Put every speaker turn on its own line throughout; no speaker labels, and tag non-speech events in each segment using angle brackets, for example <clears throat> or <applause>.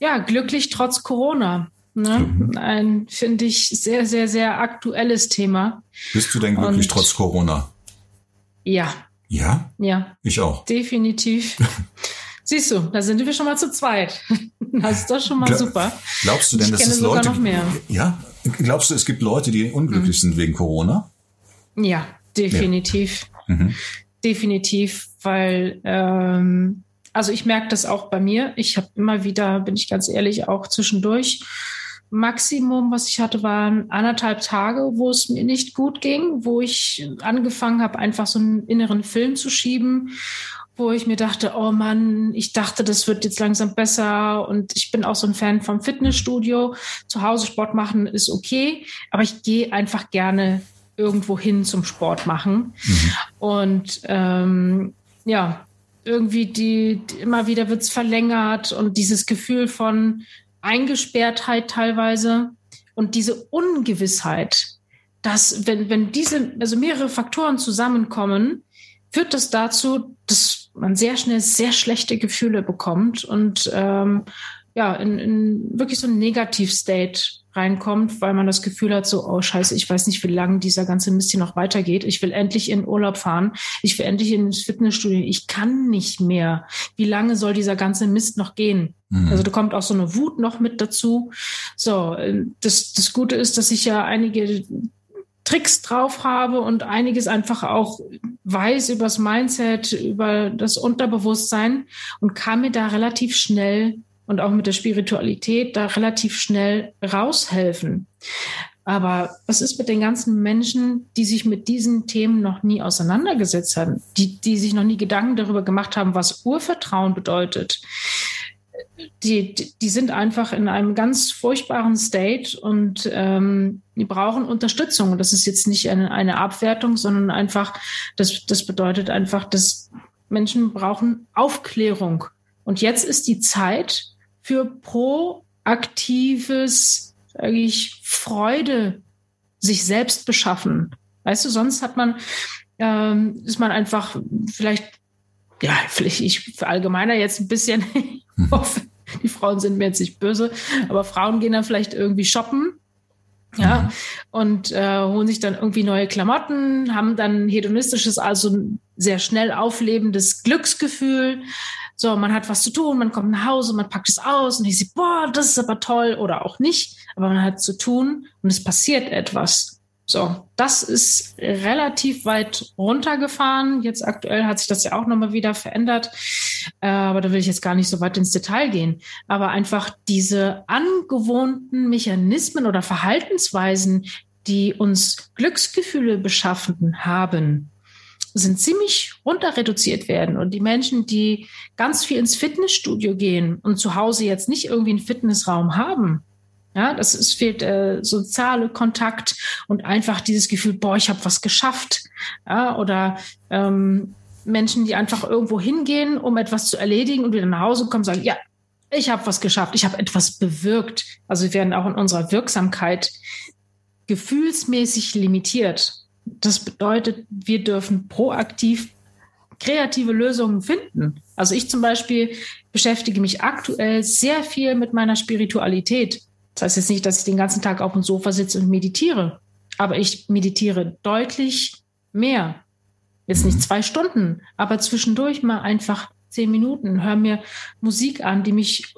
ja, glücklich trotz Corona. Ne? Mhm. Ein, finde ich, sehr, sehr, sehr aktuelles Thema.
Bist du denn glücklich Und, trotz Corona?
Ja.
Ja?
Ja.
Ich auch.
Definitiv. <laughs> Siehst du, da sind wir schon mal zu zweit. <laughs> Das ist doch schon mal Gla super.
Glaubst du denn, dass es Leute noch mehr. Ja, glaubst du, es gibt Leute, die unglücklich mhm. sind wegen Corona?
Ja, definitiv. Ja. Mhm. Definitiv, weil ähm, also ich merke das auch bei mir. Ich habe immer wieder, bin ich ganz ehrlich, auch zwischendurch. Maximum, was ich hatte, waren anderthalb Tage, wo es mir nicht gut ging, wo ich angefangen habe, einfach so einen inneren Film zu schieben, wo ich mir dachte, oh Mann, ich dachte, das wird jetzt langsam besser und ich bin auch so ein Fan vom Fitnessstudio. Zu Hause Sport machen ist okay, aber ich gehe einfach gerne irgendwo hin zum Sport machen. Mhm. Und ähm, ja, irgendwie die, immer wieder wird's verlängert und dieses Gefühl von Eingesperrtheit teilweise und diese Ungewissheit, dass wenn, wenn diese, also mehrere Faktoren zusammenkommen, führt das dazu, dass man sehr schnell sehr schlechte Gefühle bekommt und ähm, ja, in, in wirklich so ein Negativ-State reinkommt, weil man das Gefühl hat, so, oh scheiße, ich weiß nicht, wie lange dieser ganze Mist hier noch weitergeht. Ich will endlich in Urlaub fahren. Ich will endlich ins Fitnessstudio. Ich kann nicht mehr. Wie lange soll dieser ganze Mist noch gehen? Mhm. Also da kommt auch so eine Wut noch mit dazu. So, äh, das, das Gute ist, dass ich ja einige Tricks drauf habe und einiges einfach auch weiß übers Mindset, über das Unterbewusstsein und kann mir da relativ schnell und auch mit der Spiritualität da relativ schnell raushelfen. Aber was ist mit den ganzen Menschen, die sich mit diesen Themen noch nie auseinandergesetzt haben, die, die sich noch nie Gedanken darüber gemacht haben, was Urvertrauen bedeutet? Die, die sind einfach in einem ganz furchtbaren State und ähm, die brauchen Unterstützung. Und das ist jetzt nicht eine, eine Abwertung, sondern einfach, das, das bedeutet einfach, dass Menschen brauchen Aufklärung. Und jetzt ist die Zeit, für proaktives, sage ich, Freude sich selbst beschaffen. Weißt du, sonst hat man, ähm, ist man einfach vielleicht, ja, vielleicht ich verallgemeiner jetzt ein bisschen, <laughs> ich hoffe, die Frauen sind mir jetzt nicht böse, aber Frauen gehen dann vielleicht irgendwie shoppen ja, mhm. und äh, holen sich dann irgendwie neue Klamotten, haben dann hedonistisches, also ein sehr schnell auflebendes Glücksgefühl, so, man hat was zu tun, man kommt nach Hause, man packt es aus und ich sehe, boah, das ist aber toll oder auch nicht. Aber man hat zu tun und es passiert etwas. So, das ist relativ weit runtergefahren. Jetzt aktuell hat sich das ja auch nochmal wieder verändert. Aber da will ich jetzt gar nicht so weit ins Detail gehen. Aber einfach diese angewohnten Mechanismen oder Verhaltensweisen, die uns Glücksgefühle beschaffen haben, sind ziemlich runter reduziert werden. Und die Menschen, die ganz viel ins Fitnessstudio gehen und zu Hause jetzt nicht irgendwie einen Fitnessraum haben, ja, das ist, fehlt äh, soziale Kontakt und einfach dieses Gefühl, boah, ich habe was geschafft. Ja, oder ähm, Menschen, die einfach irgendwo hingehen, um etwas zu erledigen und wieder nach Hause kommen, sagen, ja, ich habe was geschafft, ich habe etwas bewirkt. Also wir werden auch in unserer Wirksamkeit gefühlsmäßig limitiert. Das bedeutet, wir dürfen proaktiv kreative Lösungen finden. Also ich zum Beispiel beschäftige mich aktuell sehr viel mit meiner Spiritualität. Das heißt jetzt nicht, dass ich den ganzen Tag auf dem Sofa sitze und meditiere, aber ich meditiere deutlich mehr. Jetzt nicht zwei Stunden, aber zwischendurch mal einfach zehn Minuten. Hör mir Musik an, die mich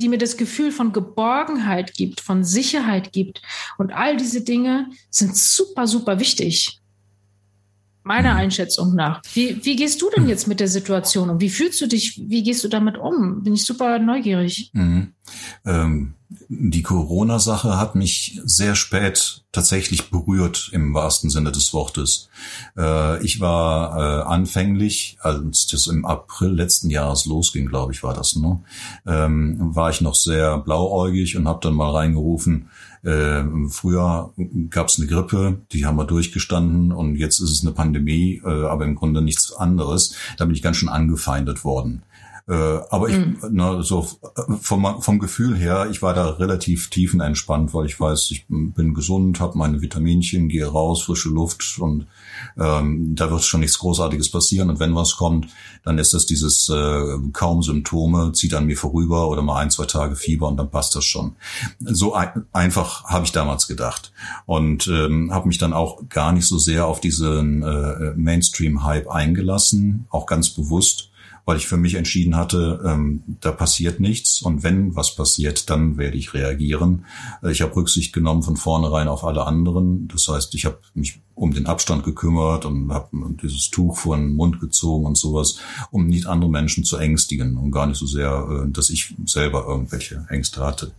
die mir das Gefühl von Geborgenheit gibt, von Sicherheit gibt. Und all diese Dinge sind super, super wichtig. Meiner Einschätzung nach. Wie, wie gehst du denn jetzt mit der Situation um? Wie fühlst du dich? Wie gehst du damit um? Bin ich super neugierig.
Mhm. Ähm, die Corona-Sache hat mich sehr spät tatsächlich berührt im wahrsten Sinne des Wortes. Äh, ich war äh, anfänglich, als das im April letzten Jahres losging, glaube ich, war das, ne? Ähm, war ich noch sehr blauäugig und habe dann mal reingerufen, äh, früher gab es eine Grippe, die haben wir durchgestanden und jetzt ist es eine Pandemie, äh, aber im Grunde nichts anderes. Da bin ich ganz schön angefeindet worden. Äh, aber ich, mhm. na, so vom, vom Gefühl her, ich war da relativ tiefenentspannt, weil ich weiß, ich bin gesund, habe meine Vitaminchen, gehe raus, frische Luft und ähm, da wird schon nichts Großartiges passieren. Und wenn was kommt, dann ist das dieses äh, kaum Symptome, zieht an mir vorüber oder mal ein, zwei Tage Fieber und dann passt das schon. So ein, einfach habe ich damals gedacht und ähm, habe mich dann auch gar nicht so sehr auf diesen äh, Mainstream-Hype eingelassen, auch ganz bewusst weil ich für mich entschieden hatte, ähm, da passiert nichts und wenn was passiert, dann werde ich reagieren. Äh, ich habe Rücksicht genommen von vornherein auf alle anderen. Das heißt, ich habe mich um den Abstand gekümmert und habe dieses Tuch vor den Mund gezogen und sowas, um nicht andere Menschen zu ängstigen und gar nicht so sehr, äh, dass ich selber irgendwelche Ängste hatte.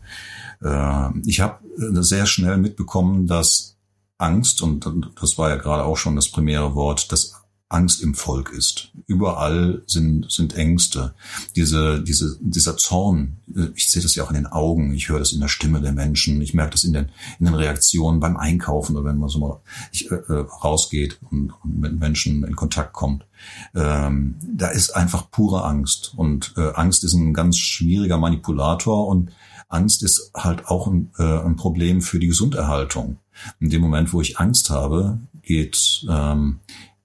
Äh, ich habe äh, sehr schnell mitbekommen, dass Angst, und das war ja gerade auch schon das primäre Wort, dass Angst im Volk ist. Überall sind, sind Ängste. Diese, diese, dieser Zorn, äh, ich sehe das ja auch in den Augen, ich höre das in der Stimme der Menschen, ich merke das in den, in den Reaktionen beim Einkaufen oder wenn man so mal ich, äh, äh, rausgeht und, und, mit Menschen in Kontakt kommt. Ähm, da ist einfach pure Angst. Und äh, Angst ist ein ganz schwieriger Manipulator und Angst ist halt auch ein, äh, ein Problem für die Gesunderhaltung. In dem Moment, wo ich Angst habe, geht ähm,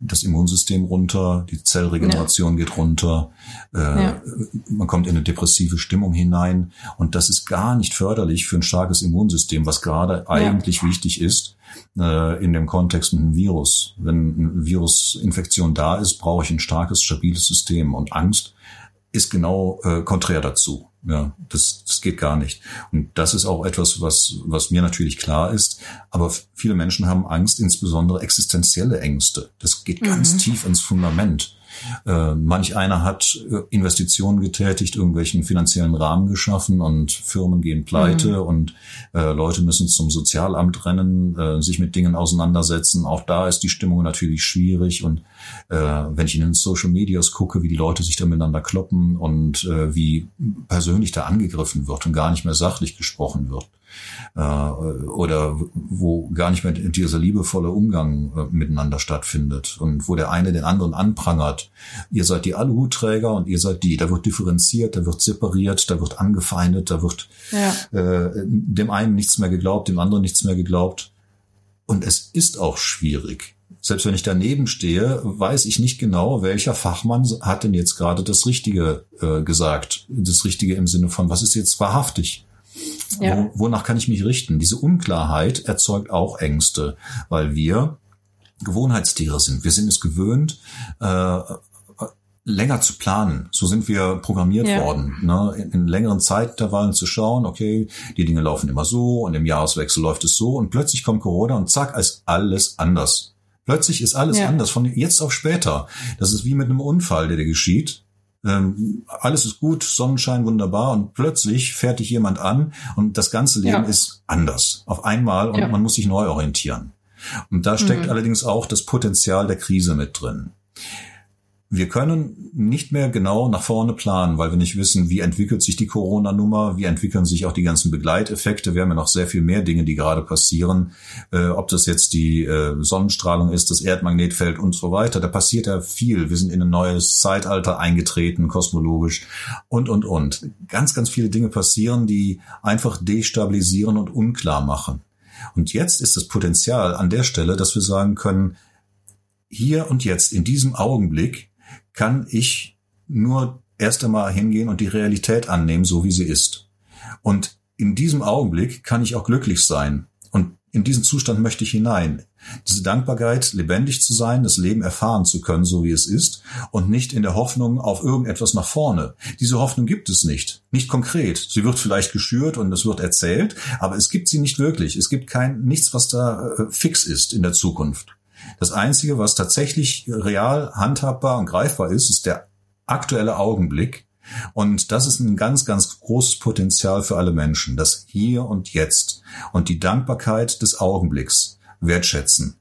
das Immunsystem runter, die Zellregeneration ja. geht runter, äh, ja. man kommt in eine depressive Stimmung hinein und das ist gar nicht förderlich für ein starkes Immunsystem, was gerade ja. eigentlich wichtig ist äh, in dem Kontext mit einem Virus. Wenn eine Virusinfektion da ist, brauche ich ein starkes, stabiles System und Angst ist genau äh, konträr dazu. Ja, das, das geht gar nicht. Und das ist auch etwas, was, was mir natürlich klar ist. Aber viele Menschen haben Angst, insbesondere existenzielle Ängste. Das geht ganz mhm. tief ins Fundament. Äh, manch einer hat äh, Investitionen getätigt, irgendwelchen finanziellen Rahmen geschaffen und Firmen gehen pleite mhm. und äh, Leute müssen zum Sozialamt rennen, äh, sich mit Dingen auseinandersetzen. Auch da ist die Stimmung natürlich schwierig und äh, wenn ich in den Social Medias gucke, wie die Leute sich da miteinander kloppen und wie persönlich da angegriffen wird und gar nicht mehr sachlich gesprochen wird, äh, oder wo gar nicht mehr dieser liebevolle Umgang äh, miteinander stattfindet und wo der eine den anderen anprangert. Ihr seid die Aluhutträger und ihr seid die. Da wird differenziert, da wird separiert, da wird angefeindet, da wird ja. äh, dem einen nichts mehr geglaubt, dem anderen nichts mehr geglaubt. Und es ist auch schwierig. Selbst wenn ich daneben stehe, weiß ich nicht genau, welcher Fachmann hat denn jetzt gerade das Richtige äh, gesagt. Das Richtige im Sinne von, was ist jetzt wahrhaftig? Ja. Wo, wonach kann ich mich richten? Diese Unklarheit erzeugt auch Ängste, weil wir Gewohnheitstiere sind. Wir sind es gewöhnt, äh, länger zu planen. So sind wir programmiert ja. worden, ne? in, in längeren Zeitintervallen zu schauen, okay, die Dinge laufen immer so und im Jahreswechsel läuft es so und plötzlich kommt Corona und zack, ist alles anders. Plötzlich ist alles ja. anders, von jetzt auf später. Das ist wie mit einem Unfall, der dir geschieht ähm, alles ist gut, Sonnenschein wunderbar und plötzlich fährt dich jemand an und das ganze Leben ja. ist anders auf einmal und ja. man muss sich neu orientieren. Und da steckt mhm. allerdings auch das Potenzial der Krise mit drin wir können nicht mehr genau nach vorne planen, weil wir nicht wissen, wie entwickelt sich die Corona-Nummer, wie entwickeln sich auch die ganzen Begleiteffekte. Wir haben ja noch sehr viel mehr Dinge, die gerade passieren. Äh, ob das jetzt die äh, Sonnenstrahlung ist, das Erdmagnetfeld und so weiter. Da passiert ja viel. Wir sind in ein neues Zeitalter eingetreten, kosmologisch und, und, und. Ganz, ganz viele Dinge passieren, die einfach destabilisieren und unklar machen. Und jetzt ist das Potenzial an der Stelle, dass wir sagen können, hier und jetzt, in diesem Augenblick, kann ich nur erst einmal hingehen und die Realität annehmen, so wie sie ist. Und in diesem Augenblick kann ich auch glücklich sein. Und in diesen Zustand möchte ich hinein. Diese Dankbarkeit, lebendig zu sein, das Leben erfahren zu können, so wie es ist, und nicht in der Hoffnung auf irgendetwas nach vorne. Diese Hoffnung gibt es nicht. Nicht konkret. Sie wird vielleicht geschürt und es wird erzählt, aber es gibt sie nicht wirklich. Es gibt kein, nichts, was da äh, fix ist in der Zukunft. Das Einzige, was tatsächlich real handhabbar und greifbar ist, ist der aktuelle Augenblick. Und das ist ein ganz, ganz großes Potenzial für alle Menschen. Das Hier und Jetzt und die Dankbarkeit des Augenblicks wertschätzen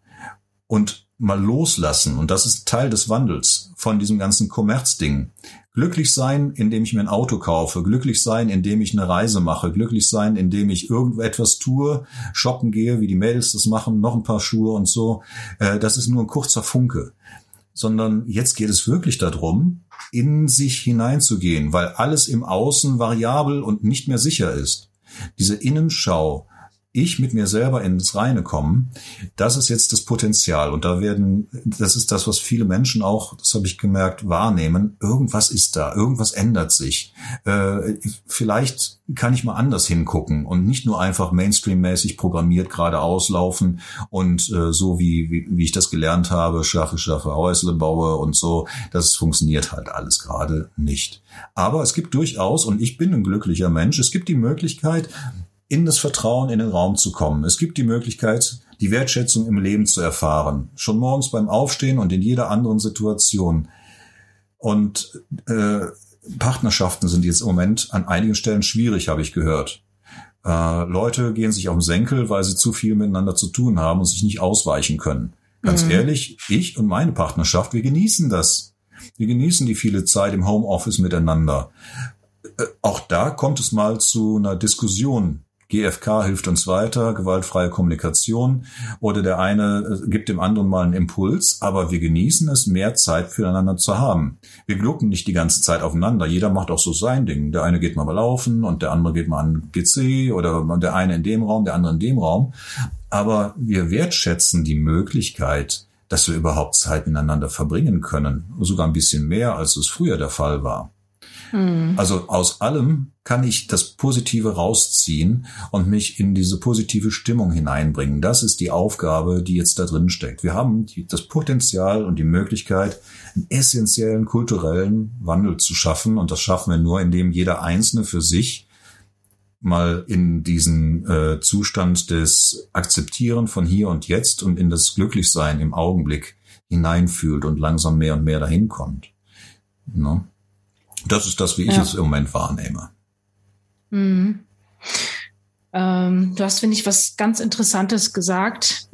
und mal loslassen. Und das ist Teil des Wandels von diesem ganzen Kommerzding. Glücklich sein, indem ich mir ein Auto kaufe, glücklich sein, indem ich eine Reise mache, glücklich sein, indem ich irgendetwas tue, shoppen gehe, wie die Mädels das machen, noch ein paar Schuhe und so. Äh, das ist nur ein kurzer Funke. sondern jetzt geht es wirklich darum, in sich hineinzugehen, weil alles im Außen variabel und nicht mehr sicher ist. Diese Innenschau, ich mit mir selber ins Reine kommen, das ist jetzt das Potenzial. Und da werden, das ist das, was viele Menschen auch, das habe ich gemerkt, wahrnehmen. Irgendwas ist da, irgendwas ändert sich. Äh, vielleicht kann ich mal anders hingucken und nicht nur einfach Mainstream-mäßig programmiert geradeaus laufen und äh, so wie, wie, wie ich das gelernt habe, schaffe, schaffe, Häusle baue und so. Das funktioniert halt alles gerade nicht. Aber es gibt durchaus, und ich bin ein glücklicher Mensch, es gibt die Möglichkeit, in das Vertrauen in den Raum zu kommen. Es gibt die Möglichkeit, die Wertschätzung im Leben zu erfahren. Schon morgens beim Aufstehen und in jeder anderen Situation. Und äh, Partnerschaften sind jetzt im Moment an einigen Stellen schwierig, habe ich gehört. Äh, Leute gehen sich auf den Senkel, weil sie zu viel miteinander zu tun haben und sich nicht ausweichen können. Ganz mhm. ehrlich, ich und meine Partnerschaft, wir genießen das. Wir genießen die viele Zeit im Homeoffice miteinander. Äh, auch da kommt es mal zu einer Diskussion GFK hilft uns weiter, gewaltfreie Kommunikation oder der eine äh, gibt dem anderen mal einen Impuls, aber wir genießen es, mehr Zeit füreinander zu haben. Wir glucken nicht die ganze Zeit aufeinander. Jeder macht auch so sein Ding. Der eine geht mal laufen und der andere geht mal an den PC oder der eine in dem Raum, der andere in dem Raum. Aber wir wertschätzen die Möglichkeit, dass wir überhaupt Zeit miteinander verbringen können. Sogar ein bisschen mehr, als es früher der Fall war. Hm. Also aus allem kann ich das Positive rausziehen und mich in diese positive Stimmung hineinbringen. Das ist die Aufgabe, die jetzt da drin steckt. Wir haben die, das Potenzial und die Möglichkeit, einen essentiellen kulturellen Wandel zu schaffen. Und das schaffen wir nur, indem jeder Einzelne für sich mal in diesen äh, Zustand des Akzeptieren von hier und jetzt und in das Glücklichsein im Augenblick hineinfühlt und langsam mehr und mehr dahin kommt. Ne? Das ist das, wie ich ja. es im Moment wahrnehme.
Mhm. Ähm, du hast, finde ich, was ganz Interessantes gesagt,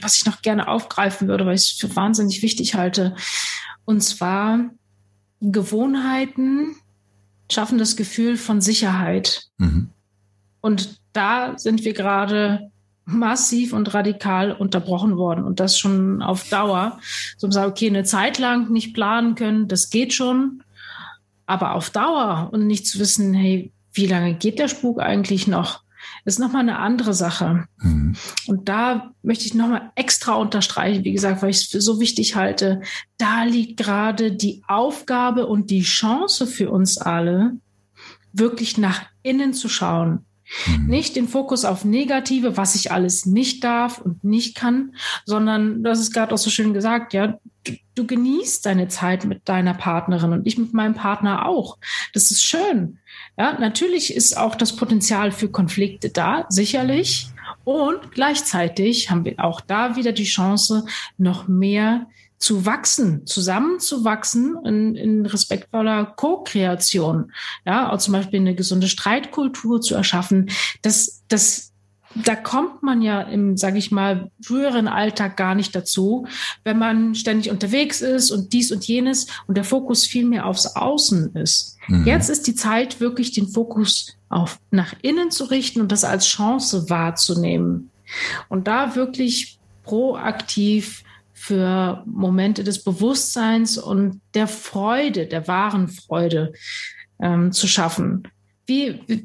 was ich noch gerne aufgreifen würde, weil ich es für wahnsinnig wichtig halte. Und zwar Gewohnheiten schaffen das Gefühl von Sicherheit. Mhm. Und da sind wir gerade massiv und radikal unterbrochen worden und das schon auf Dauer. So sagen, okay, eine Zeit lang nicht planen können, das geht schon. Aber auf Dauer und nicht zu wissen, hey, wie lange geht der Spuk eigentlich noch, ist nochmal eine andere Sache. Mhm. Und da möchte ich nochmal extra unterstreichen, wie gesagt, weil ich es für so wichtig halte. Da liegt gerade die Aufgabe und die Chance für uns alle, wirklich nach innen zu schauen. Mhm. Nicht den Fokus auf Negative, was ich alles nicht darf und nicht kann, sondern, das ist gerade auch so schön gesagt, ja, du, du genießt deine Zeit mit deiner Partnerin und ich mit meinem Partner auch. Das ist schön. Ja, natürlich ist auch das Potenzial für Konflikte da, sicherlich. Und gleichzeitig haben wir auch da wieder die Chance, noch mehr zu wachsen, zusammenzuwachsen in, in respektvoller Co-Kreation. Ja, auch zum Beispiel eine gesunde Streitkultur zu erschaffen. Das, das da kommt man ja im, sage ich mal, früheren Alltag gar nicht dazu, wenn man ständig unterwegs ist und dies und jenes und der Fokus viel mehr aufs Außen ist. Mhm. Jetzt ist die Zeit, wirklich den Fokus auf nach innen zu richten und das als Chance wahrzunehmen. Und da wirklich proaktiv für Momente des Bewusstseins und der Freude, der wahren Freude ähm, zu schaffen. Wie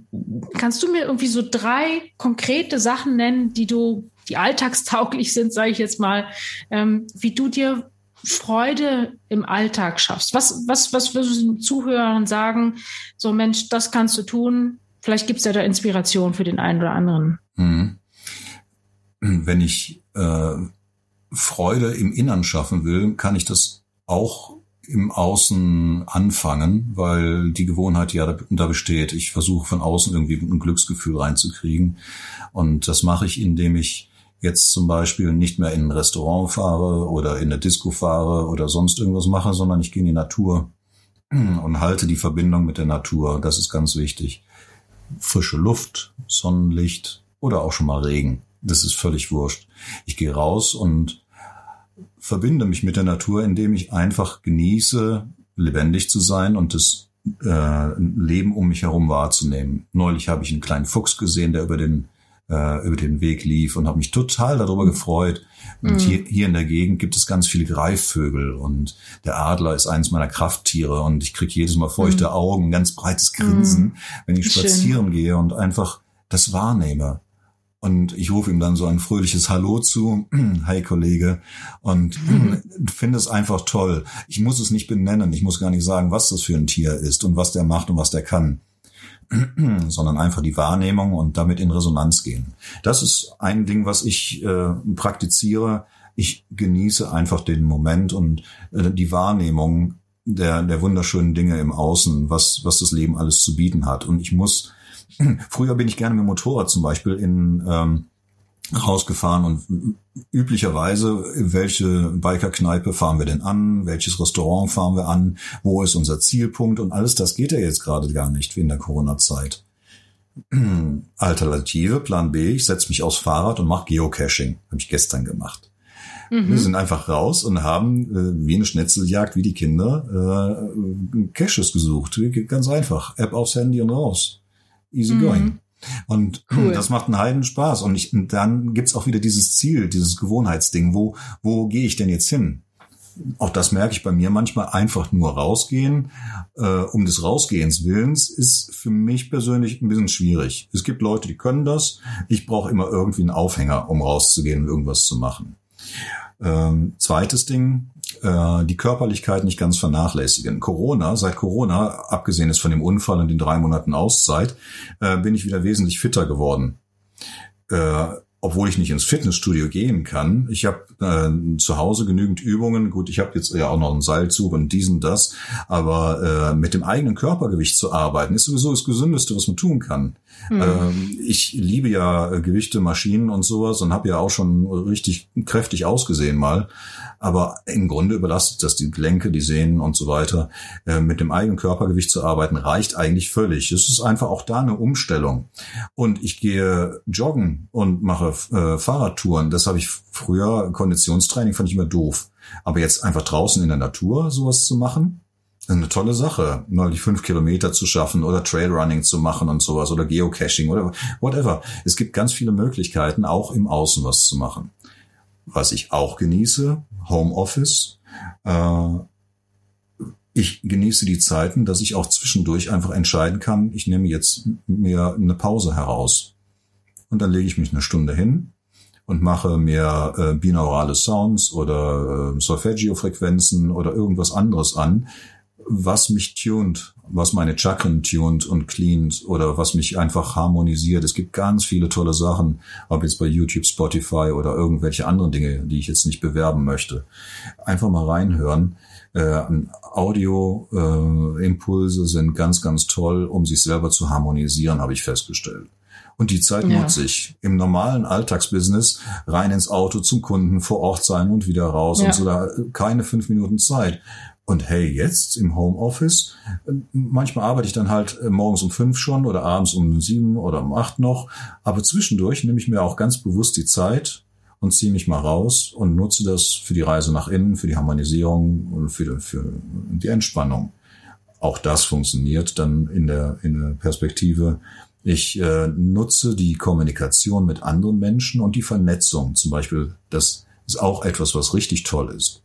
kannst du mir irgendwie so drei konkrete Sachen nennen, die du, die alltagstauglich sind, sage ich jetzt mal, ähm, wie du dir Freude im Alltag schaffst? Was, was, was würdest du den Zuhörern sagen? So, Mensch, das kannst du tun. Vielleicht gibt es ja da Inspiration für den einen oder anderen. Mhm.
Wenn ich äh, Freude im Innern schaffen will, kann ich das auch im Außen anfangen, weil die Gewohnheit ja da, besteht. Ich versuche von außen irgendwie ein Glücksgefühl reinzukriegen. Und das mache ich, indem ich jetzt zum Beispiel nicht mehr in ein Restaurant fahre oder in eine Disco fahre oder sonst irgendwas mache, sondern ich gehe in die Natur <clears throat> und halte die Verbindung mit der Natur. Das ist ganz wichtig. Frische Luft, Sonnenlicht oder auch schon mal Regen. Das ist völlig wurscht. Ich gehe raus und verbinde mich mit der Natur, indem ich einfach genieße, lebendig zu sein und das äh, Leben um mich herum wahrzunehmen. Neulich habe ich einen kleinen Fuchs gesehen, der über den äh, über den Weg lief und habe mich total darüber gefreut. Und mhm. hier, hier in der Gegend gibt es ganz viele Greifvögel und der Adler ist eines meiner Krafttiere und ich kriege jedes Mal feuchte mhm. Augen, ganz breites Grinsen, mhm. wenn ich spazieren Schön. gehe und einfach das wahrnehme. Und ich rufe ihm dann so ein fröhliches Hallo zu, <clears throat> hi Kollege, und <clears throat> finde es einfach toll. Ich muss es nicht benennen, ich muss gar nicht sagen, was das für ein Tier ist und was der macht und was der kann, <clears throat> sondern einfach die Wahrnehmung und damit in Resonanz gehen. Das ist ein Ding, was ich äh, praktiziere. Ich genieße einfach den Moment und äh, die Wahrnehmung der, der wunderschönen Dinge im Außen, was, was das Leben alles zu bieten hat. Und ich muss <clears throat> Früher bin ich gerne mit dem Motorrad zum Beispiel in ähm, rausgefahren und üblicherweise, welche Bikerkneipe fahren wir denn an, welches Restaurant fahren wir an, wo ist unser Zielpunkt und alles das geht ja jetzt gerade gar nicht wie in der Corona-Zeit. <clears throat> Alternative, Plan B, ich setze mich aufs Fahrrad und mache Geocaching. Habe ich gestern gemacht. Mhm. Wir sind einfach raus und haben äh, wie eine Schnetzeljagd, wie die Kinder, äh, Caches gesucht. Ganz einfach. App aufs Handy und raus easy going. Mhm. Und cool. das macht einen Heiden Spaß. Und, ich, und dann gibt's auch wieder dieses Ziel, dieses Gewohnheitsding. Wo, wo gehe ich denn jetzt hin? Auch das merke ich bei mir manchmal. Einfach nur rausgehen, äh, um des Rausgehens Willens, ist für mich persönlich ein bisschen schwierig. Es gibt Leute, die können das. Ich brauche immer irgendwie einen Aufhänger, um rauszugehen und irgendwas zu machen. Ähm, zweites Ding, äh, die Körperlichkeit nicht ganz vernachlässigen. Corona, seit Corona, abgesehen ist von dem Unfall und den drei Monaten Auszeit, äh, bin ich wieder wesentlich fitter geworden. Äh, obwohl ich nicht ins Fitnessstudio gehen kann. Ich habe äh, zu Hause genügend Übungen. Gut, ich habe jetzt ja auch noch einen Seilzug und diesen das, aber äh, mit dem eigenen Körpergewicht zu arbeiten, ist sowieso das Gesündeste, was man tun kann. Mhm. Ähm, ich liebe ja Gewichte, Maschinen und sowas und habe ja auch schon richtig kräftig ausgesehen mal. Aber im Grunde überlastet das die Gelenke, die Sehnen und so weiter. Äh, mit dem eigenen Körpergewicht zu arbeiten reicht eigentlich völlig. Es ist einfach auch da eine Umstellung. Und ich gehe joggen und mache äh, Fahrradtouren. Das habe ich früher, Konditionstraining fand ich immer doof. Aber jetzt einfach draußen in der Natur sowas zu machen, eine tolle Sache, mal die fünf Kilometer zu schaffen oder Trailrunning zu machen und sowas oder Geocaching oder whatever. Es gibt ganz viele Möglichkeiten, auch im Außen was zu machen. Was ich auch genieße, Homeoffice. Äh, ich genieße die Zeiten, dass ich auch zwischendurch einfach entscheiden kann, ich nehme jetzt mir eine Pause heraus. Und dann lege ich mich eine Stunde hin und mache mir äh, binaurale Sounds oder äh, Solfeggio-Frequenzen oder irgendwas anderes an, was mich tunt, was meine Chakren tunt und cleant oder was mich einfach harmonisiert. Es gibt ganz viele tolle Sachen, ob jetzt bei YouTube, Spotify oder irgendwelche anderen Dinge, die ich jetzt nicht bewerben möchte. Einfach mal reinhören. Äh, Audio-Impulse äh, sind ganz, ganz toll, um sich selber zu harmonisieren, habe ich festgestellt. Und die Zeit ja. nutze ich. Im normalen Alltagsbusiness rein ins Auto zum Kunden, vor Ort sein und wieder raus ja. und so da keine fünf Minuten Zeit. Und hey, jetzt im Homeoffice, manchmal arbeite ich dann halt äh, morgens um fünf schon oder abends um sieben oder um acht noch. Aber zwischendurch nehme ich mir auch ganz bewusst die Zeit und ziehe mich mal raus und nutze das für die Reise nach innen, für die Harmonisierung und für, für die Entspannung. Auch das funktioniert dann in der, in der Perspektive. Ich äh, nutze die Kommunikation mit anderen Menschen und die Vernetzung. Zum Beispiel, das ist auch etwas, was richtig toll ist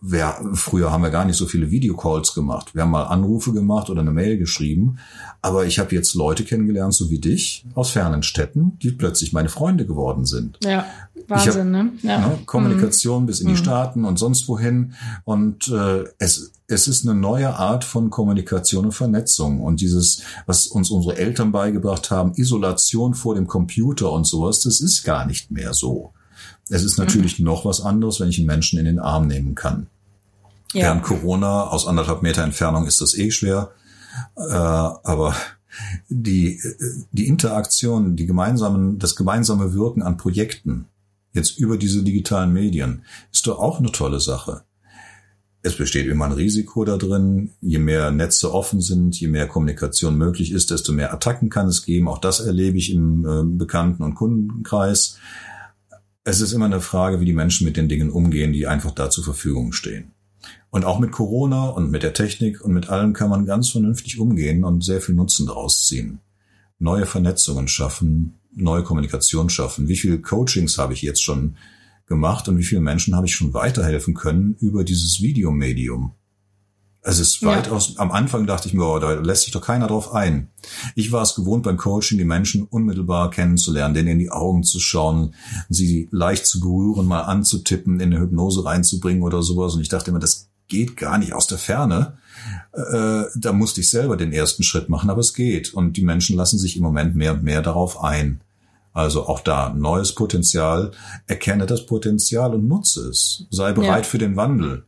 wer, früher haben wir gar nicht so viele Videocalls gemacht. Wir haben mal Anrufe gemacht oder eine Mail geschrieben. Aber ich habe jetzt Leute kennengelernt, so wie dich, aus fernen Städten, die plötzlich meine Freunde geworden sind.
Ja, Wahnsinn, hab, ne? Ja. Ne,
Kommunikation mhm. bis in die mhm. Staaten und sonst wohin. Und äh, es, es ist eine neue Art von Kommunikation und Vernetzung. Und dieses, was uns unsere Eltern beigebracht haben, Isolation vor dem Computer und sowas, das ist gar nicht mehr so. Es ist natürlich mhm. noch was anderes, wenn ich einen Menschen in den Arm nehmen kann. Ja. Während Corona aus anderthalb Meter Entfernung ist das eh schwer. Äh, aber die, die Interaktion, die gemeinsamen, das gemeinsame Wirken an Projekten, jetzt über diese digitalen Medien, ist doch auch eine tolle Sache. Es besteht immer ein Risiko da drin. Je mehr Netze offen sind, je mehr Kommunikation möglich ist, desto mehr Attacken kann es geben. Auch das erlebe ich im äh, Bekannten- und Kundenkreis es ist immer eine Frage, wie die Menschen mit den Dingen umgehen, die einfach da zur Verfügung stehen. Und auch mit Corona und mit der Technik und mit allem kann man ganz vernünftig umgehen und sehr viel Nutzen daraus ziehen. neue Vernetzungen schaffen, neue Kommunikation schaffen. Wie viele Coachings habe ich jetzt schon gemacht und wie viele Menschen habe ich schon weiterhelfen können über dieses Videomedium? Es ist ja. weitaus, am Anfang dachte ich mir, oh, da lässt sich doch keiner drauf ein. Ich war es gewohnt beim Coaching, die Menschen unmittelbar kennenzulernen, denen in die Augen zu schauen, sie leicht zu berühren, mal anzutippen, in eine Hypnose reinzubringen oder sowas. Und ich dachte immer, das geht gar nicht aus der Ferne. Äh, da musste ich selber den ersten Schritt machen, aber es geht. Und die Menschen lassen sich im Moment mehr und mehr darauf ein. Also auch da neues Potenzial, erkenne das Potenzial und nutze es. Sei bereit ja. für den Wandel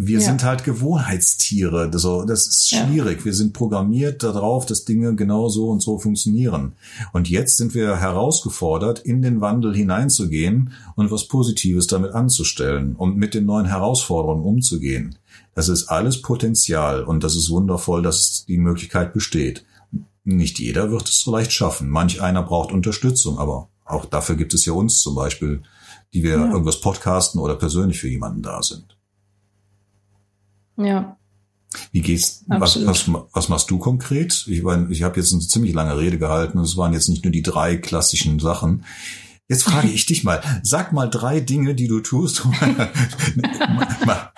wir ja. sind halt Gewohnheitstiere. So, das ist schwierig. Ja. Wir sind programmiert darauf, dass Dinge genau so und so funktionieren. Und jetzt sind wir herausgefordert, in den Wandel hineinzugehen und was Positives damit anzustellen und mit den neuen Herausforderungen umzugehen. Das ist alles Potenzial und das ist wundervoll, dass die Möglichkeit besteht. Nicht jeder wird es so leicht schaffen. Manch einer braucht Unterstützung, aber auch dafür gibt es ja uns zum Beispiel, die wir ja. irgendwas podcasten oder persönlich für jemanden da sind.
Ja.
Wie gehst, was, was, was machst du konkret? Ich, mein, ich habe jetzt eine ziemlich lange Rede gehalten und es waren jetzt nicht nur die drei klassischen Sachen. Jetzt frage ich dich mal, sag mal drei Dinge, die du tust. <laughs> mach,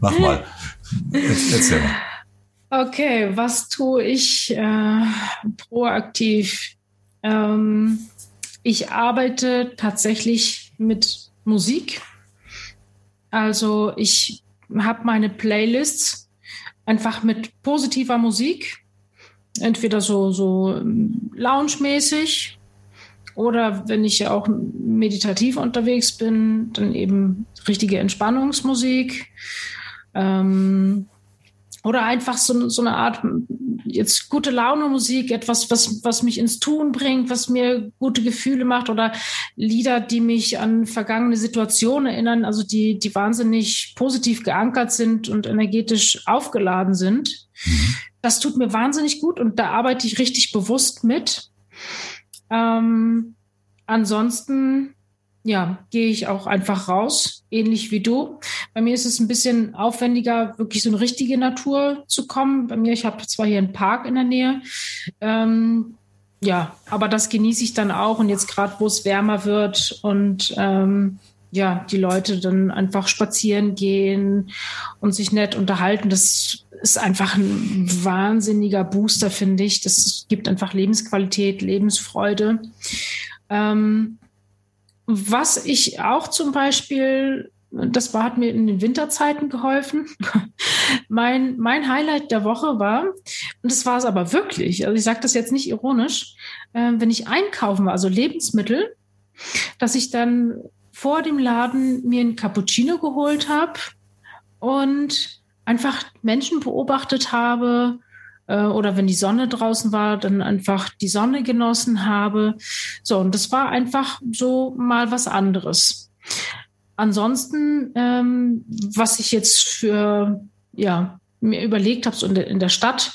mach mal. Erzähl
mal. Okay, was tue ich äh, proaktiv? Ähm, ich arbeite tatsächlich mit Musik. Also ich habe meine Playlists einfach mit positiver Musik, entweder so, so ähm, lounge-mäßig oder wenn ich ja auch meditativ unterwegs bin, dann eben richtige Entspannungsmusik. Ähm, oder einfach so, so eine Art jetzt gute Laune Musik, etwas, was, was mich ins Tun bringt, was mir gute Gefühle macht oder Lieder, die mich an vergangene Situationen erinnern, also die, die wahnsinnig positiv geankert sind und energetisch aufgeladen sind. Mhm. Das tut mir wahnsinnig gut und da arbeite ich richtig bewusst mit. Ähm, ansonsten ja, gehe ich auch einfach raus, ähnlich wie du. Bei mir ist es ein bisschen aufwendiger, wirklich so eine richtige Natur zu kommen. Bei mir, ich habe zwar hier einen Park in der Nähe, ähm, ja, aber das genieße ich dann auch. Und jetzt gerade, wo es wärmer wird und ähm, ja, die Leute dann einfach spazieren gehen und sich nett unterhalten, das ist einfach ein wahnsinniger Booster, finde ich. Das gibt einfach Lebensqualität, Lebensfreude. Ähm, was ich auch zum Beispiel, das war, hat mir in den Winterzeiten geholfen. <laughs> mein, mein Highlight der Woche war, und das war es aber wirklich, also ich sage das jetzt nicht ironisch, äh, wenn ich einkaufen war, also Lebensmittel, dass ich dann vor dem Laden mir ein Cappuccino geholt habe und einfach Menschen beobachtet habe, äh, oder wenn die Sonne draußen war, dann einfach die Sonne genossen habe. So, und das war einfach so mal was anderes. Ansonsten, ähm, was ich jetzt für, ja, mir überlegt habe, so in der, in der Stadt,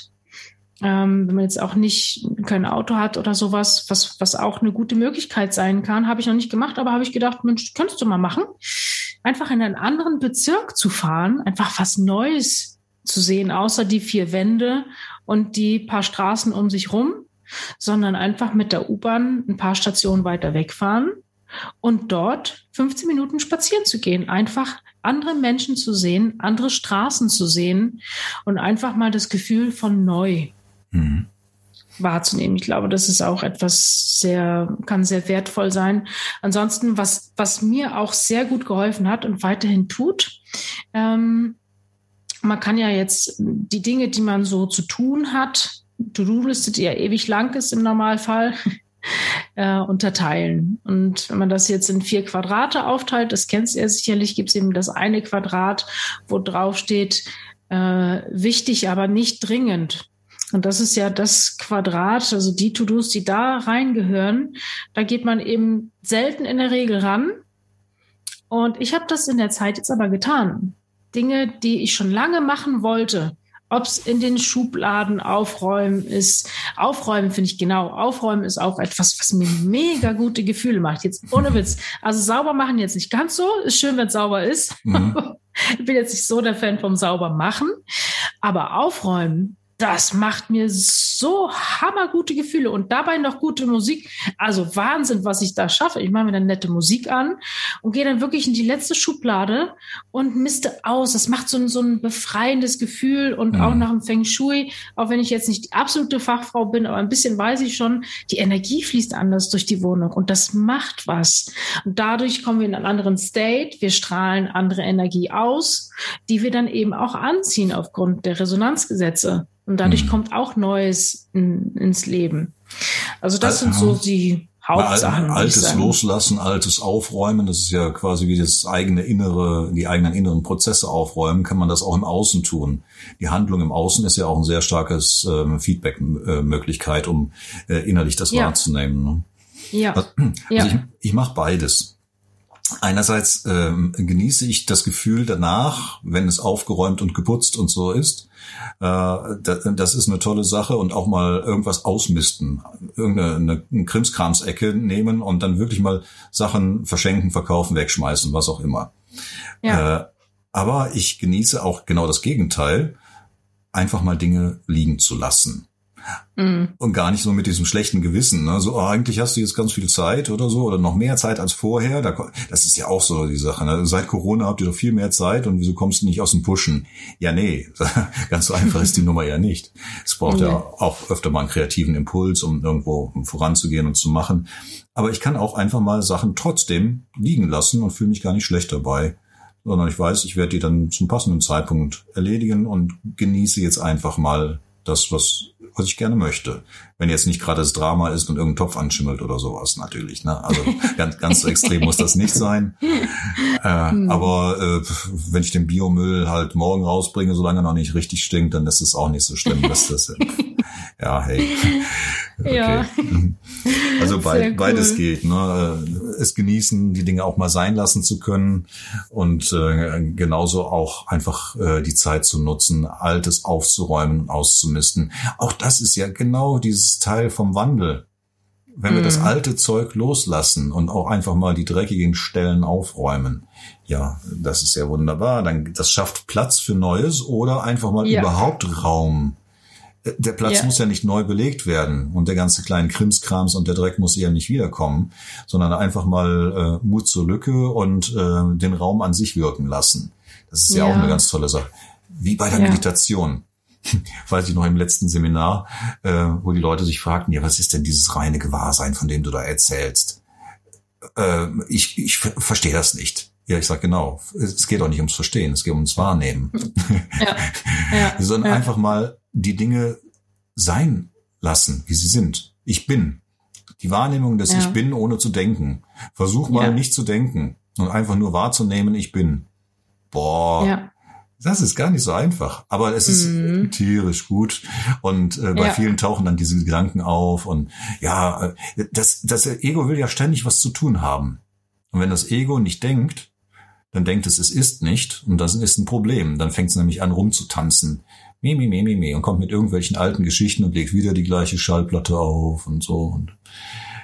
ähm, wenn man jetzt auch nicht kein Auto hat oder sowas, was, was auch eine gute Möglichkeit sein kann, habe ich noch nicht gemacht, aber habe ich gedacht, Mensch, könntest du mal machen. Einfach in einen anderen Bezirk zu fahren, einfach was Neues zu sehen, außer die vier Wände und die paar Straßen um sich rum, sondern einfach mit der U-Bahn ein paar Stationen weiter wegfahren und dort 15 Minuten spazieren zu gehen, einfach andere Menschen zu sehen, andere Straßen zu sehen und einfach mal das Gefühl von neu mhm. wahrzunehmen. Ich glaube, das ist auch etwas sehr, kann sehr wertvoll sein. Ansonsten, was, was mir auch sehr gut geholfen hat und weiterhin tut, ähm, man kann ja jetzt die Dinge, die man so zu tun hat, To-Do-Liste, die ja ewig lang ist im Normalfall, <laughs> äh, unterteilen. Und wenn man das jetzt in vier Quadrate aufteilt, das kennst du ja sicherlich, gibt es eben das eine Quadrat, wo drauf steht, äh, wichtig, aber nicht dringend. Und das ist ja das Quadrat, also die To-Dos, die da reingehören. Da geht man eben selten in der Regel ran. Und ich habe das in der Zeit jetzt aber getan. Dinge, die ich schon lange machen wollte. Ob es in den Schubladen aufräumen ist. Aufräumen finde ich genau. Aufräumen ist auch etwas, was mir mega gute Gefühle macht. Jetzt ohne Witz. Also sauber machen jetzt nicht ganz so. Ist schön, wenn es sauber ist. Mhm. <laughs> ich bin jetzt nicht so der Fan vom sauber machen. Aber aufräumen, das macht mir so hammergute Gefühle und dabei noch gute Musik. Also Wahnsinn, was ich da schaffe. Ich mache mir dann nette Musik an und gehe dann wirklich in die letzte Schublade und misste aus. Das macht so ein, so ein befreiendes Gefühl und mhm. auch nach dem Feng Shui, auch wenn ich jetzt nicht die absolute Fachfrau bin, aber ein bisschen weiß ich schon, die Energie fließt anders durch die Wohnung und das macht was. Und dadurch kommen wir in einen anderen State. Wir strahlen andere Energie aus, die wir dann eben auch anziehen aufgrund der Resonanzgesetze. Und dadurch mhm. kommt auch Neues in, ins Leben. Also das sind so die Hauptsachen.
Altes Loslassen, altes Aufräumen, das ist ja quasi wie das eigene innere, die eigenen inneren Prozesse aufräumen, kann man das auch im Außen tun. Die Handlung im Außen ist ja auch ein sehr starkes äh, Feedback-Möglichkeit, um äh, innerlich das ja. wahrzunehmen. Ne?
Ja.
Also, <clears throat>
also
ich, ich mache beides. Einerseits ähm, genieße ich das Gefühl danach, wenn es aufgeräumt und geputzt und so ist. Äh, das ist eine tolle Sache und auch mal irgendwas ausmisten, irgendeine eine Krimskrams-Ecke nehmen und dann wirklich mal Sachen verschenken, verkaufen, wegschmeißen, was auch immer. Ja. Äh, aber ich genieße auch genau das Gegenteil, einfach mal Dinge liegen zu lassen. Mhm. Und gar nicht so mit diesem schlechten Gewissen. Ne? So, oh, eigentlich hast du jetzt ganz viel Zeit oder so oder noch mehr Zeit als vorher. Das ist ja auch so die Sache. Ne? Seit Corona habt ihr doch viel mehr Zeit und wieso kommst du nicht aus dem Pushen? Ja, nee, <laughs> ganz so einfach ist die Nummer ja nicht. Es braucht ja. ja auch öfter mal einen kreativen Impuls, um irgendwo voranzugehen und zu machen. Aber ich kann auch einfach mal Sachen trotzdem liegen lassen und fühle mich gar nicht schlecht dabei sondern ich weiß, ich werde die dann zum passenden Zeitpunkt erledigen und genieße jetzt einfach mal das, was was ich gerne möchte. Wenn jetzt nicht gerade das Drama ist und irgendein Topf anschimmelt oder sowas natürlich. Ne? Also <laughs> ganz, ganz so extrem muss das nicht sein. Äh, hm. Aber äh, wenn ich den Biomüll halt morgen rausbringe, solange er noch nicht richtig stinkt, dann ist es auch nicht so schlimm, dass das <laughs> ja, hey. <laughs> Okay. Ja. Also be cool. beides geht. Ne? Es genießen, die Dinge auch mal sein lassen zu können und äh, genauso auch einfach äh, die Zeit zu nutzen, Altes aufzuräumen, auszumisten. Auch das ist ja genau dieses Teil vom Wandel. Wenn wir das mhm. alte Zeug loslassen und auch einfach mal die dreckigen Stellen aufräumen, ja, das ist ja wunderbar. Dann das schafft Platz für Neues oder einfach mal ja. überhaupt Raum der Platz ja. muss ja nicht neu belegt werden und der ganze kleine Krimskrams und der Dreck muss ja nicht wiederkommen, sondern einfach mal äh, Mut zur Lücke und äh, den Raum an sich wirken lassen. Das ist ja, ja auch eine ganz tolle Sache. Wie bei der ja. Meditation. <laughs> Weiß ich noch im letzten Seminar, äh, wo die Leute sich fragten, ja, was ist denn dieses reine Gewahrsein, von dem du da erzählst? Äh, ich ich verstehe das nicht. Ja, ich sag genau. Es geht auch nicht ums Verstehen, es geht ums Wahrnehmen. Ja. <laughs> Ja. Sondern ja. einfach mal die Dinge sein lassen, wie sie sind. Ich bin. Die Wahrnehmung des ja. Ich bin, ohne zu denken. Versuch mal ja. nicht zu denken und einfach nur wahrzunehmen, ich bin. Boah. Ja. Das ist gar nicht so einfach, aber es ist mhm. tierisch gut und äh, bei ja. vielen tauchen dann diese Gedanken auf und ja, äh, das, das Ego will ja ständig was zu tun haben. Und wenn das Ego nicht denkt, dann denkt es, es ist nicht und das ist ein Problem. Dann fängt es nämlich an rumzutanzen mi, mi, mi, mi, mi und kommt mit irgendwelchen alten Geschichten und legt wieder die gleiche Schallplatte auf und so und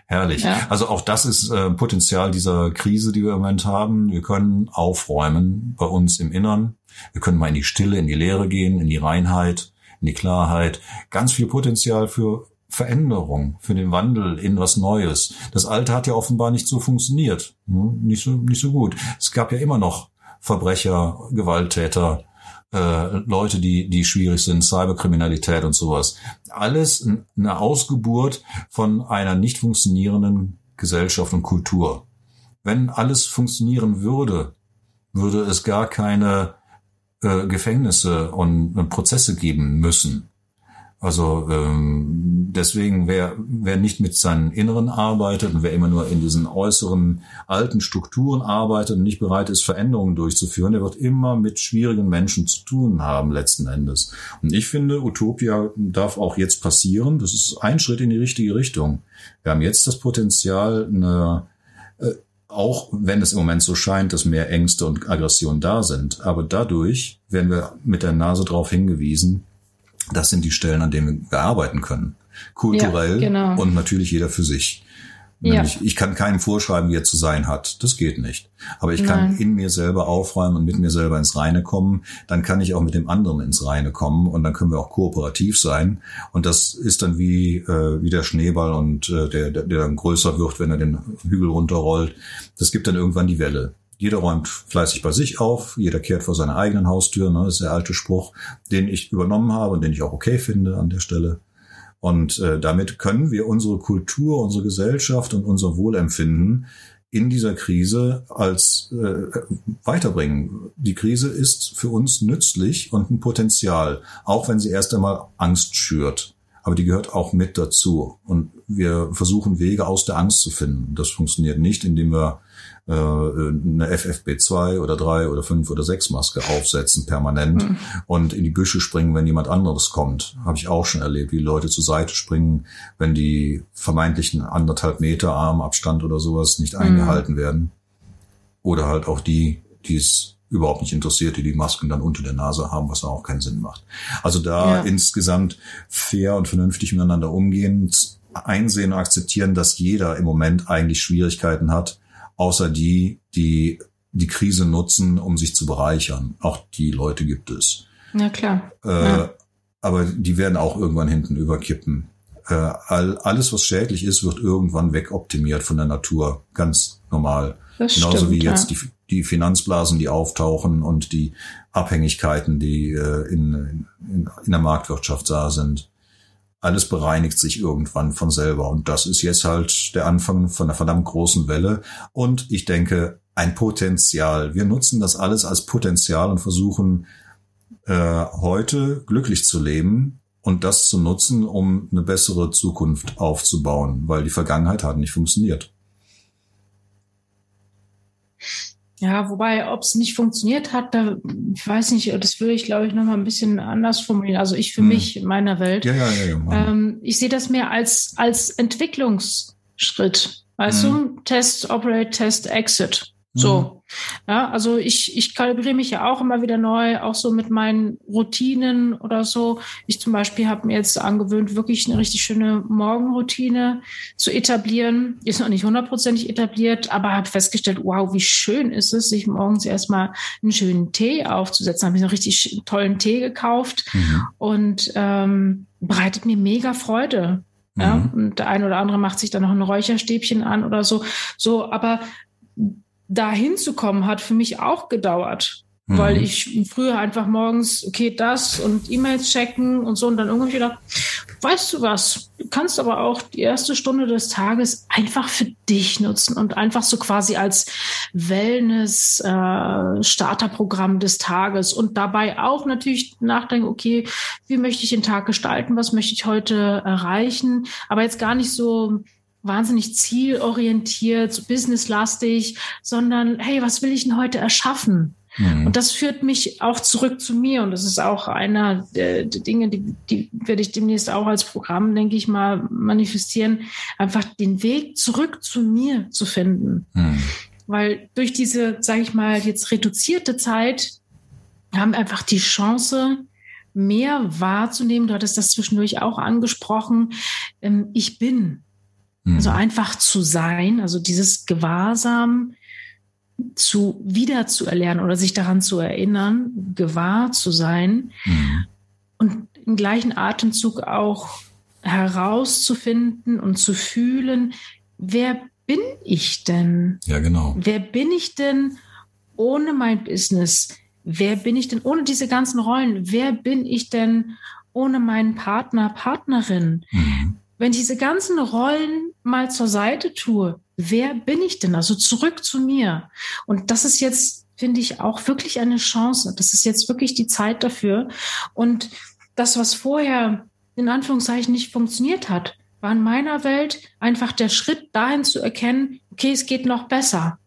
herrlich. Ja. Also auch das ist äh, Potenzial dieser Krise, die wir im Moment haben. Wir können aufräumen bei uns im Innern. Wir können mal in die Stille, in die Leere gehen, in die Reinheit, in die Klarheit. Ganz viel Potenzial für Veränderung, für den Wandel in was Neues. Das Alte hat ja offenbar nicht so funktioniert, hm? nicht so nicht so gut. Es gab ja immer noch Verbrecher, Gewalttäter, äh, Leute, die, die schwierig sind, Cyberkriminalität und sowas. Alles eine Ausgeburt von einer nicht funktionierenden Gesellschaft und Kultur. Wenn alles funktionieren würde, würde es gar keine äh, Gefängnisse und, und Prozesse geben müssen. Also ähm, deswegen, wer, wer nicht mit seinen Inneren arbeitet und wer immer nur in diesen äußeren alten Strukturen arbeitet und nicht bereit ist, Veränderungen durchzuführen, der wird immer mit schwierigen Menschen zu tun haben letzten Endes. Und ich finde, Utopia darf auch jetzt passieren. Das ist ein Schritt in die richtige Richtung. Wir haben jetzt das Potenzial, eine, äh, auch wenn es im Moment so scheint, dass mehr Ängste und Aggressionen da sind, aber dadurch werden wir mit der Nase darauf hingewiesen, das sind die Stellen, an denen wir arbeiten können. Kulturell ja, genau. und natürlich jeder für sich. Ja. Ich kann keinem vorschreiben, wie er zu sein hat. Das geht nicht. Aber ich kann Nein. in mir selber aufräumen und mit mir selber ins Reine kommen. Dann kann ich auch mit dem anderen ins Reine kommen und dann können wir auch kooperativ sein. Und das ist dann wie, äh, wie der Schneeball und äh, der, der, der dann größer wird, wenn er den Hügel runterrollt. Das gibt dann irgendwann die Welle. Jeder räumt fleißig bei sich auf, jeder kehrt vor seiner eigenen Haustür, ne, ist der alte Spruch, den ich übernommen habe und den ich auch okay finde an der Stelle. Und äh, damit können wir unsere Kultur, unsere Gesellschaft und unser Wohlempfinden in dieser Krise als äh, weiterbringen. Die Krise ist für uns nützlich und ein Potenzial, auch wenn sie erst einmal Angst schürt. Aber die gehört auch mit dazu. Und wir versuchen Wege aus der Angst zu finden. Das funktioniert nicht, indem wir äh, eine FFP2 oder 3 oder 5 oder 6 Maske aufsetzen permanent mhm. und in die Büsche springen, wenn jemand anderes kommt. Habe ich auch schon erlebt, wie Leute zur Seite springen, wenn die vermeintlichen anderthalb Meter Armabstand oder sowas nicht mhm. eingehalten werden. Oder halt auch die, die es überhaupt nicht interessiert, die die Masken dann unter der Nase haben, was auch keinen Sinn macht. Also da ja. insgesamt fair und vernünftig miteinander umgehen, einsehen und akzeptieren, dass jeder im Moment eigentlich Schwierigkeiten hat, außer die, die die Krise nutzen, um sich zu bereichern. Auch die Leute gibt es.
Na klar.
Äh, ja. Aber die werden auch irgendwann hinten überkippen. Äh, all, alles, was schädlich ist, wird irgendwann wegoptimiert von der Natur. Ganz normal. Das Genauso stimmt, wie jetzt ja. die, die Finanzblasen, die auftauchen und die Abhängigkeiten, die äh, in, in, in der Marktwirtschaft da sind alles bereinigt sich irgendwann von selber. Und das ist jetzt halt der Anfang von einer verdammt großen Welle. Und ich denke, ein Potenzial. Wir nutzen das alles als Potenzial und versuchen äh, heute glücklich zu leben und das zu nutzen, um eine bessere Zukunft aufzubauen, weil die Vergangenheit hat nicht funktioniert.
Ja, wobei, ob es nicht funktioniert hat, da, ich weiß nicht, das würde ich, glaube ich, noch mal ein bisschen anders formulieren. Also ich für hm. mich in meiner Welt. Ja, ja, ja, ja. Ähm, ich sehe das mehr als, als Entwicklungsschritt. Weißt hm. du? Test, Operate, Test, Exit. So. Mhm. Ja, also ich, ich kalibriere mich ja auch immer wieder neu, auch so mit meinen Routinen oder so. Ich zum Beispiel habe mir jetzt angewöhnt, wirklich eine richtig schöne Morgenroutine zu etablieren. Ist noch nicht hundertprozentig etabliert, aber habe festgestellt, wow, wie schön ist es, sich morgens erstmal einen schönen Tee aufzusetzen. Habe ich einen richtig tollen Tee gekauft mhm. und ähm, bereitet mir mega Freude. Ja, mhm. und der eine oder andere macht sich dann noch ein Räucherstäbchen an oder so. So, aber dahin zu kommen, hat für mich auch gedauert. Mhm. Weil ich früher einfach morgens, okay, das und E-Mails checken und so und dann irgendwie gedacht, weißt du was, du kannst aber auch die erste Stunde des Tages einfach für dich nutzen und einfach so quasi als Wellness-Starterprogramm äh, des Tages und dabei auch natürlich nachdenken, okay, wie möchte ich den Tag gestalten, was möchte ich heute erreichen, aber jetzt gar nicht so wahnsinnig zielorientiert, so businesslastig, sondern hey, was will ich denn heute erschaffen? Mhm. Und das führt mich auch zurück zu mir. Und das ist auch einer der, der, Dinge, die, die werde ich demnächst auch als Programm, denke ich mal, manifestieren, einfach den Weg zurück zu mir zu finden. Mhm. Weil durch diese, sage ich mal, jetzt reduzierte Zeit haben wir einfach die Chance, mehr wahrzunehmen. Du hattest das zwischendurch auch angesprochen. Ähm, ich bin. Also mhm. einfach zu sein, also dieses Gewahrsam zu wieder zu erlernen oder sich daran zu erinnern, gewahr zu sein mhm. und im gleichen Atemzug auch herauszufinden und zu fühlen, wer bin ich denn?
Ja, genau.
Wer bin ich denn ohne mein Business? Wer bin ich denn ohne diese ganzen Rollen? Wer bin ich denn ohne meinen Partner, Partnerin? Mhm wenn diese ganzen Rollen mal zur Seite tue, wer bin ich denn? Also zurück zu mir. Und das ist jetzt, finde ich, auch wirklich eine Chance. Das ist jetzt wirklich die Zeit dafür. Und das, was vorher in Anführungszeichen nicht funktioniert hat, war in meiner Welt einfach der Schritt dahin zu erkennen, okay, es geht noch besser.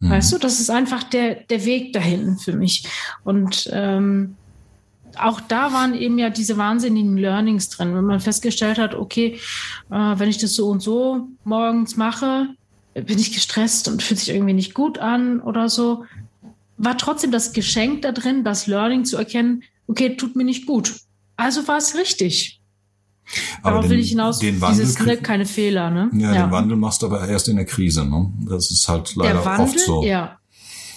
Mhm. Weißt du, das ist einfach der, der Weg dahin für mich. Und ähm, auch da waren eben ja diese wahnsinnigen Learnings drin. Wenn man festgestellt hat, okay, äh, wenn ich das so und so morgens mache, bin ich gestresst und fühlt sich irgendwie nicht gut an oder so, war trotzdem das Geschenk da drin, das Learning zu erkennen, okay, tut mir nicht gut. Also war es richtig. Darauf den, will ich hinaus, den Wandel, dieses, ne, keine Fehler, ne?
Ja, ja, den Wandel machst du aber erst in der Krise, ne? Das ist halt leider Wandel, oft so.
Ja.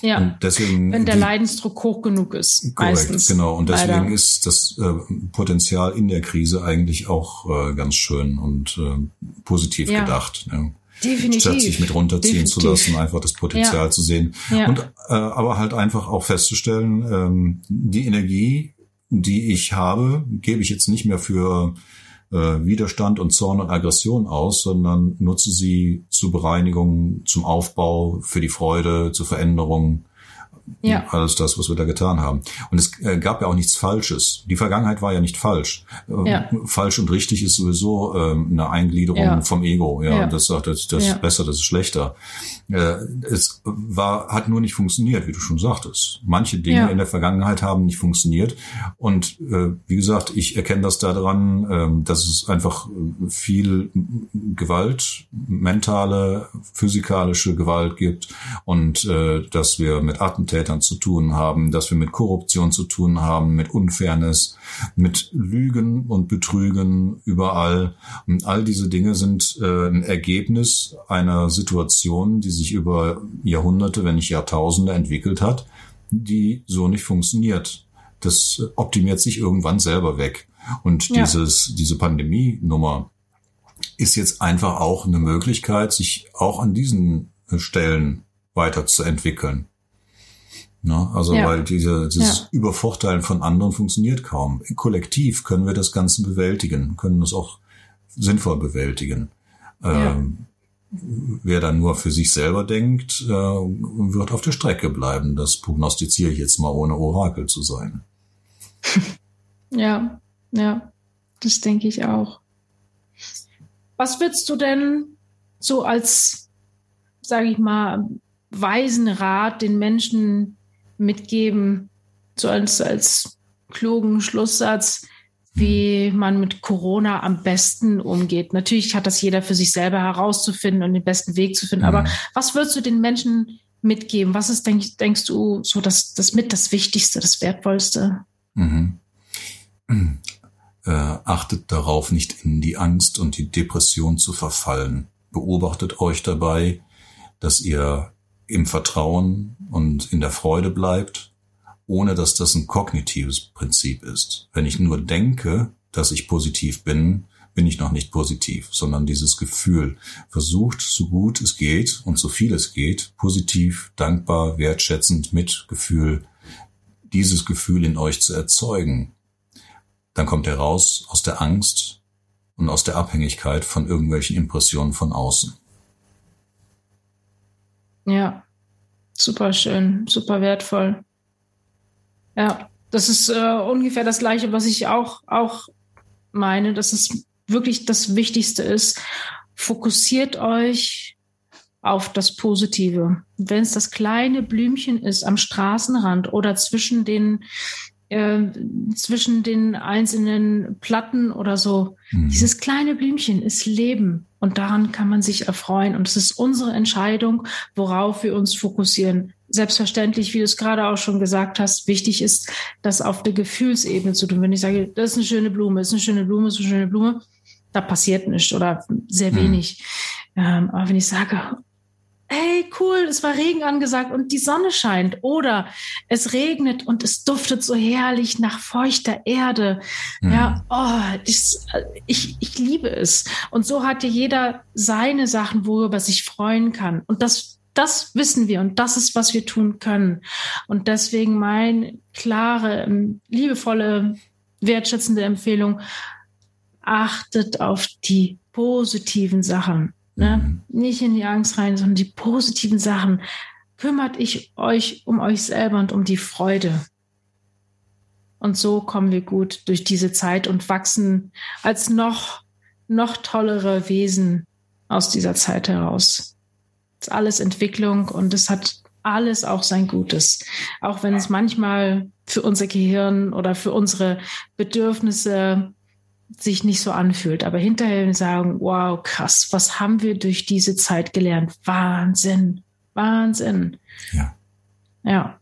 Ja, und deswegen, wenn der die, Leidensdruck hoch genug ist.
Korrekt, meistens. genau. Und deswegen leider. ist das äh, Potenzial in der Krise eigentlich auch äh, ganz schön und äh, positiv ja. gedacht. Ne? Definitiv. Statt sich mit runterziehen Definitiv. zu lassen, einfach das Potenzial ja. zu sehen. Ja. Und äh, aber halt einfach auch festzustellen, ähm, die Energie, die ich habe, gebe ich jetzt nicht mehr für äh, Widerstand und Zorn und Aggression aus, sondern nutze sie zur Bereinigung, zum Aufbau, für die Freude, zur Veränderung, ja. Alles das, was wir da getan haben. Und es äh, gab ja auch nichts Falsches. Die Vergangenheit war ja nicht falsch. Äh, ja. Falsch und richtig ist sowieso ähm, eine Eingliederung ja. vom Ego. Ja, ja. das sagt, das, das ist besser, das ist schlechter. Äh, es war, hat nur nicht funktioniert, wie du schon sagtest. Manche Dinge in der Vergangenheit haben nicht funktioniert. Und wie gesagt, ich erkenne das daran, ähm, dass es einfach viel Gewalt, mentale, physikalische Gewalt gibt und dass wir mit Attentätern Straftätern zu tun haben, dass wir mit Korruption zu tun haben, mit Unfairness, mit Lügen und Betrügen überall. Und all diese Dinge sind äh, ein Ergebnis einer Situation, die sich über Jahrhunderte, wenn nicht Jahrtausende entwickelt hat, die so nicht funktioniert. Das optimiert sich irgendwann selber weg. Und ja. dieses, diese Pandemie-Nummer ist jetzt einfach auch eine Möglichkeit, sich auch an diesen Stellen weiterzuentwickeln. Ne? Also ja. weil diese, dieses ja. Übervorteilen von anderen funktioniert kaum. Kollektiv können wir das Ganze bewältigen, können es auch sinnvoll bewältigen. Ja. Ähm, wer dann nur für sich selber denkt, äh, wird auf der Strecke bleiben. Das prognostiziere ich jetzt mal, ohne Orakel zu sein. <laughs>
Ja, ja, das denke ich auch. Was würdest du denn so als, sage ich mal, weisen Rat den Menschen mitgeben, so als, als klugen Schlusssatz, wie man mit Corona am besten umgeht. Natürlich hat das jeder für sich selber herauszufinden und den besten Weg zu finden. Mhm. Aber was würdest du den Menschen mitgeben? Was ist, denk, denkst du, so das, das mit das Wichtigste, das Wertvollste? Mhm.
Äh, achtet darauf, nicht in die Angst und die Depression zu verfallen. Beobachtet euch dabei, dass ihr im Vertrauen und in der Freude bleibt, ohne dass das ein kognitives Prinzip ist. Wenn ich nur denke, dass ich positiv bin, bin ich noch nicht positiv, sondern dieses Gefühl versucht, so gut es geht und so viel es geht, positiv, dankbar, wertschätzend, mit Gefühl, dieses Gefühl in euch zu erzeugen. Dann kommt er raus aus der Angst und aus der Abhängigkeit von irgendwelchen Impressionen von außen.
Ja, super schön, super wertvoll. Ja, das ist äh, ungefähr das Gleiche, was ich auch, auch meine, dass es wirklich das Wichtigste ist. Fokussiert euch auf das Positive. Wenn es das kleine Blümchen ist am Straßenrand oder zwischen den äh, zwischen den einzelnen Platten oder so. Mhm. Dieses kleine Blümchen ist Leben und daran kann man sich erfreuen. Und es ist unsere Entscheidung, worauf wir uns fokussieren. Selbstverständlich, wie du es gerade auch schon gesagt hast, wichtig ist, das auf der Gefühlsebene zu tun. Wenn ich sage, das ist eine schöne Blume, das ist eine schöne Blume, das ist eine schöne Blume, da passiert nichts oder sehr mhm. wenig. Mhm. Ähm, aber wenn ich sage, hey, cool, es war Regen angesagt und die Sonne scheint. Oder es regnet und es duftet so herrlich nach feuchter Erde. Mhm. Ja, oh, das, ich, ich liebe es. Und so hatte jeder seine Sachen, worüber er sich freuen kann. Und das, das wissen wir und das ist, was wir tun können. Und deswegen mein klare, liebevolle, wertschätzende Empfehlung, achtet auf die positiven Sachen. Ne? Mhm. Nicht in die Angst rein, sondern die positiven Sachen. Kümmert ich euch um euch selber und um die Freude. Und so kommen wir gut durch diese Zeit und wachsen als noch, noch tollere Wesen aus dieser Zeit heraus. Es ist alles Entwicklung und es hat alles auch sein Gutes. Auch wenn es manchmal für unser Gehirn oder für unsere Bedürfnisse sich nicht so anfühlt. Aber hinterher sagen, wow, krass, was haben wir durch diese Zeit gelernt? Wahnsinn, Wahnsinn.
Ja.
Ja.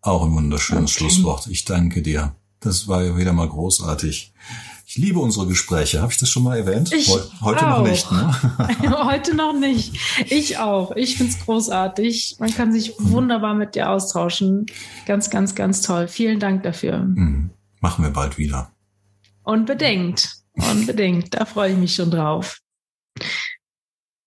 Auch ein wunderschönes okay. Schlusswort. Ich danke dir. Das war ja wieder mal großartig. Ich liebe unsere Gespräche. Habe ich das schon mal erwähnt?
Ich
Heute
auch.
noch nicht. Ne? <laughs>
Heute noch nicht. Ich auch. Ich finde es großartig. Man kann sich wunderbar mit dir austauschen. Ganz, ganz, ganz toll. Vielen Dank dafür.
Mhm. Machen wir bald wieder.
Unbedingt. Unbedingt. Da freue ich mich schon drauf.